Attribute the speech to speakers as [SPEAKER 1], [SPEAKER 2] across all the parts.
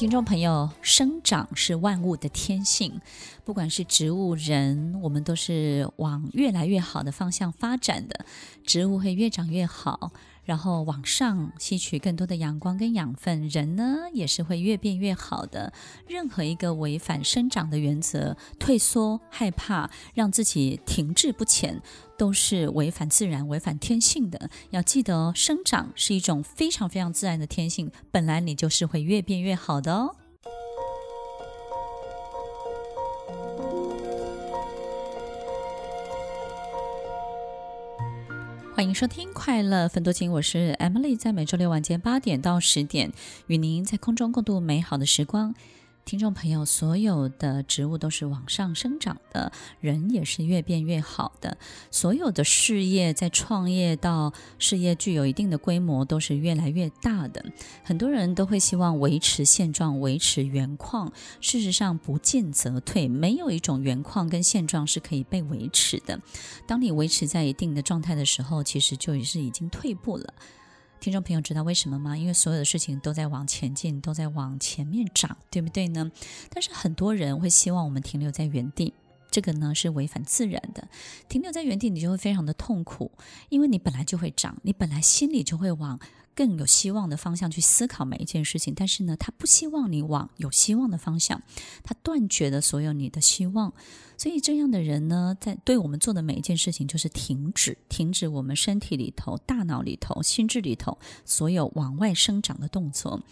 [SPEAKER 1] 听众朋友，生长是万物的天性，不管是植物、人，我们都是往越来越好的方向发展的。植物会越长越好，然后往上吸取更多的阳光跟养分，人呢也是会越变越好的。任何一个违反生长的原则、退缩、害怕，让自己停滞不前，都是违反自然、违反天性的。要记得哦，生长是一种非常非常自然的天性，本来你就是会越变越好的哦。欢迎收听《快乐分多金》，我是 Emily，在每周六晚间八点到十点，与您在空中共度美好的时光。听众朋友，所有的植物都是往上生长的，人也是越变越好的。所有的事业，在创业到事业具有一定的规模，都是越来越大的。很多人都会希望维持现状，维持原况。事实上，不进则退，没有一种原况跟现状是可以被维持的。当你维持在一定的状态的时候，其实就是已经退步了。听众朋友知道为什么吗？因为所有的事情都在往前进，都在往前面涨，对不对呢？但是很多人会希望我们停留在原地，这个呢是违反自然的。停留在原地，你就会非常的痛苦，因为你本来就会长，你本来心里就会往更有希望的方向去思考每一件事情。但是呢，他不希望你往有希望的方向，他断绝了所有你的希望。所以这样的人呢，在对我们做的每一件事情，就是停止，停止我们身体里头、大脑里头、心智里头所有往外生长的动作。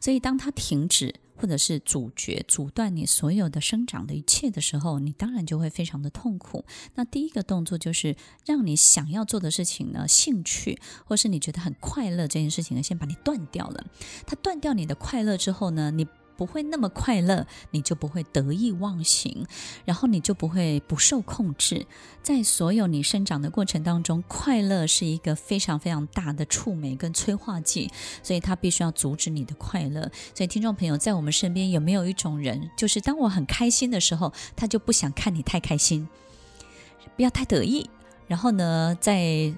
[SPEAKER 1] 所以，当他停止或者是阻绝、阻断你所有的生长的一切的时候，你当然就会非常的痛苦。那第一个动作就是让你想要做的事情呢，兴趣或是你觉得很快乐这件事情呢，先把你断掉了。它断掉你的快乐之后呢，你。不会那么快乐，你就不会得意忘形，然后你就不会不受控制。在所有你生长的过程当中，快乐是一个非常非常大的触媒跟催化剂，所以它必须要阻止你的快乐。所以听众朋友，在我们身边有没有一种人，就是当我很开心的时候，他就不想看你太开心，不要太得意。然后呢，在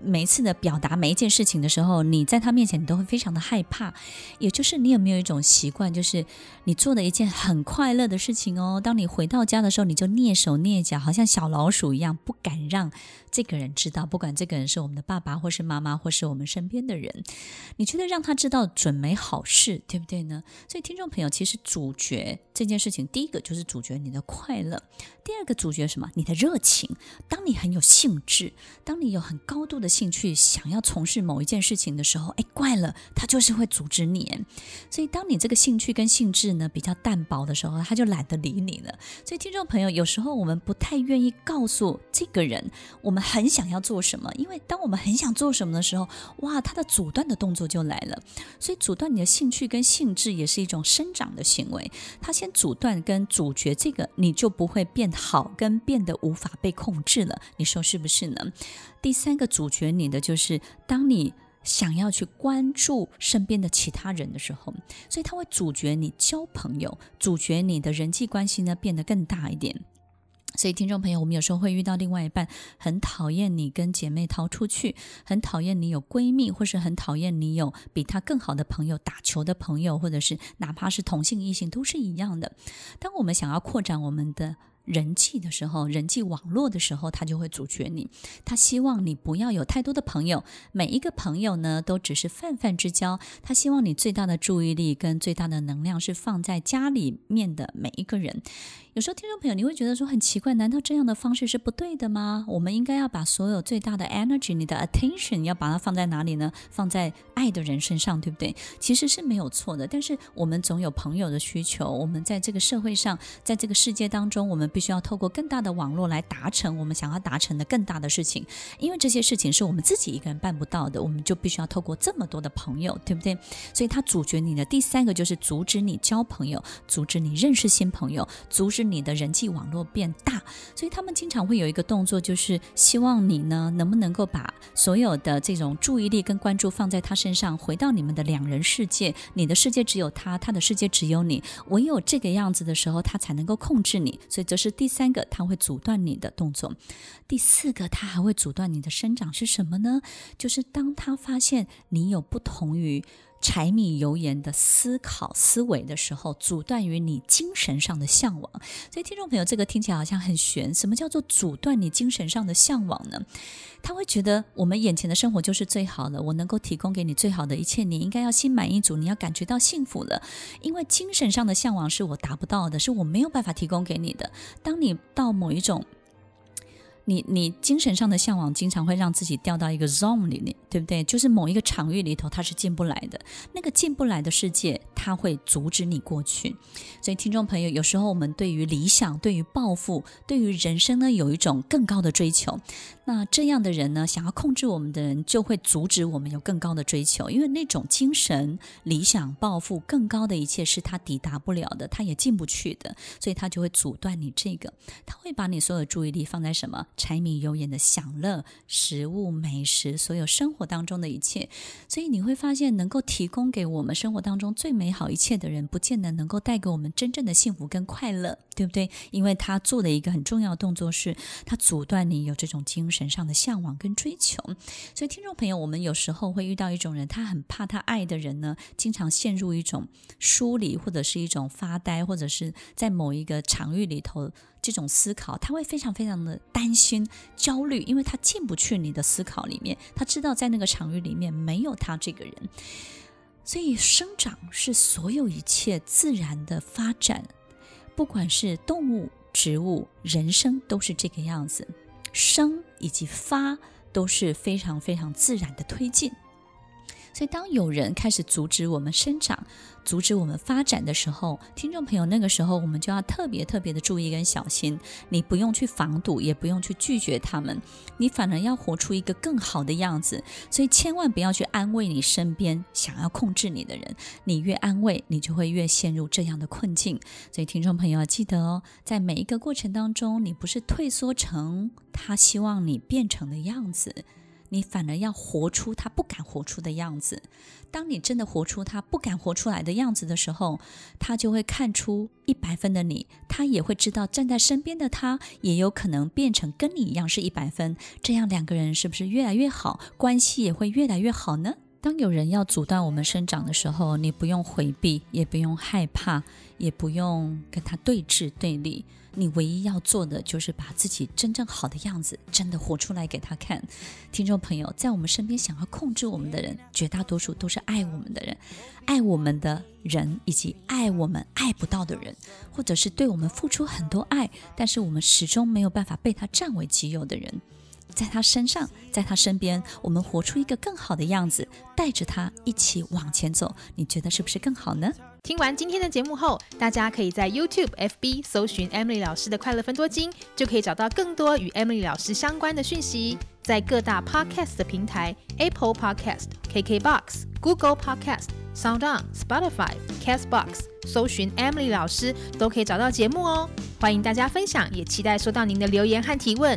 [SPEAKER 1] 每一次的表达每一件事情的时候，你在他面前你都会非常的害怕。也就是你有没有一种习惯，就是你做的一件很快乐的事情哦，当你回到家的时候，你就蹑手蹑脚，好像小老鼠一样，不敢让这个人知道。不管这个人是我们的爸爸，或是妈妈，或是我们身边的人，你觉得让他知道准没好事，对不对呢？所以听众朋友，其实主角这件事情，第一个就是主角你的快乐，第二个主角什么？你的热情。当你很有兴致，当你有很高度的。兴趣想要从事某一件事情的时候，哎，怪了，他就是会阻止你。所以，当你这个兴趣跟兴致呢比较淡薄的时候，他就懒得理你了。所以，听众朋友，有时候我们不太愿意告诉这个人我们很想要做什么，因为当我们很想做什么的时候，哇，他的阻断的动作就来了。所以，阻断你的兴趣跟兴致也是一种生长的行为。他先阻断跟阻绝这个，你就不会变好，跟变得无法被控制了。你说是不是呢？第三个主角你的就是，当你想要去关注身边的其他人的时候，所以他会阻绝你交朋友，阻绝你的人际关系呢变得更大一点。所以听众朋友，我们有时候会遇到另外一半很讨厌你跟姐妹逃出去，很讨厌你有闺蜜，或是很讨厌你有比他更好的朋友，打球的朋友，或者是哪怕是同性异性都是一样的。当我们想要扩展我们的人际的时候，人际网络的时候，他就会阻绝你。他希望你不要有太多的朋友，每一个朋友呢都只是泛泛之交。他希望你最大的注意力跟最大的能量是放在家里面的每一个人。有时候听众朋友，你会觉得说很奇怪，难道这样的方式是不对的吗？我们应该要把所有最大的 energy，你的 attention 要把它放在哪里呢？放在爱的人身上，对不对？其实是没有错的。但是我们总有朋友的需求，我们在这个社会上，在这个世界当中，我们必须要透过更大的网络来达成我们想要达成的更大的事情。因为这些事情是我们自己一个人办不到的，我们就必须要透过这么多的朋友，对不对？所以他阻绝你的第三个就是阻止你交朋友，阻止你认识新朋友，阻止。你的人际网络变大，所以他们经常会有一个动作，就是希望你呢，能不能够把所有的这种注意力跟关注放在他身上，回到你们的两人世界。你的世界只有他，他的世界只有你。唯有这个样子的时候，他才能够控制你。所以这是第三个，他会阻断你的动作。第四个，他还会阻断你的生长是什么呢？就是当他发现你有不同于柴米油盐的思考思维的时候，阻断于你精神上的向往。所以，听众朋友，这个听起来好像很玄。什么叫做阻断你精神上的向往呢？他会觉得我们眼前的生活就是最好的，我能够提供给你最好的一切，你应该要心满意足，你要感觉到幸福了。因为精神上的向往是我达不到的，是我没有办法提供给你的。当你到某一种你你精神上的向往，经常会让自己掉到一个 zone 里面，对不对？就是某一个场域里头，它是进不来的。那个进不来的世界，它会阻止你过去。所以，听众朋友，有时候我们对于理想、对于抱负、对于人生呢，有一种更高的追求。那这样的人呢，想要控制我们的人，就会阻止我们有更高的追求，因为那种精神、理想、抱负更高的一切是他抵达不了的，他也进不去的，所以他就会阻断你这个。他会把你所有的注意力放在什么？柴米油盐的享乐、食物、美食，所有生活当中的一切。所以你会发现，能够提供给我们生活当中最美好一切的人，不见得能够带给我们真正的幸福跟快乐，对不对？因为他做的一个很重要的动作是，他阻断你有这种精神。上的向往跟追求，所以听众朋友，我们有时候会遇到一种人，他很怕他爱的人呢，经常陷入一种疏离，或者是一种发呆，或者是在某一个场域里头这种思考，他会非常非常的担心、焦虑，因为他进不去你的思考里面，他知道在那个场域里面没有他这个人，所以生长是所有一切自然的发展，不管是动物、植物、人生，都是这个样子。生以及发都是非常非常自然的推进，所以当有人开始阻止我们生长，阻止我们发展的时候，听众朋友，那个时候我们就要特别特别的注意跟小心。你不用去防堵，也不用去拒绝他们，你反而要活出一个更好的样子。所以千万不要去安慰你身边想要控制你的人，你越安慰，你就会越陷入这样的困境。所以听众朋友要记得哦，在每一个过程当中，你不是退缩成他希望你变成的样子。你反而要活出他不敢活出的样子。当你真的活出他不敢活出来的样子的时候，他就会看出一百分的你，他也会知道站在身边的他也有可能变成跟你一样是一百分。这样两个人是不是越来越好，关系也会越来越好呢？当有人要阻断我们生长的时候，你不用回避，也不用害怕，也不用跟他对峙对立。你唯一要做的就是把自己真正好的样子真的活出来给他看。听众朋友，在我们身边想要控制我们的人，绝大多数都是爱我们的人，爱我们的人以及爱我们爱不到的人，或者是对我们付出很多爱，但是我们始终没有办法被他占为己有的人。在他身上，在他身边，我们活出一个更好的样子，带着他一起往前走。你觉得是不是更好呢？
[SPEAKER 2] 听完今天的节目后，大家可以在 YouTube、FB 搜寻 Emily 老师的快乐分多金，就可以找到更多与 Emily 老师相关的讯息。在各大 Podcast 的平台，Apple Podcast、KKBox、Google Podcast、SoundOn、Spotify、Castbox，搜寻 Emily 老师都可以找到节目哦。欢迎大家分享，也期待收到您的留言和提问。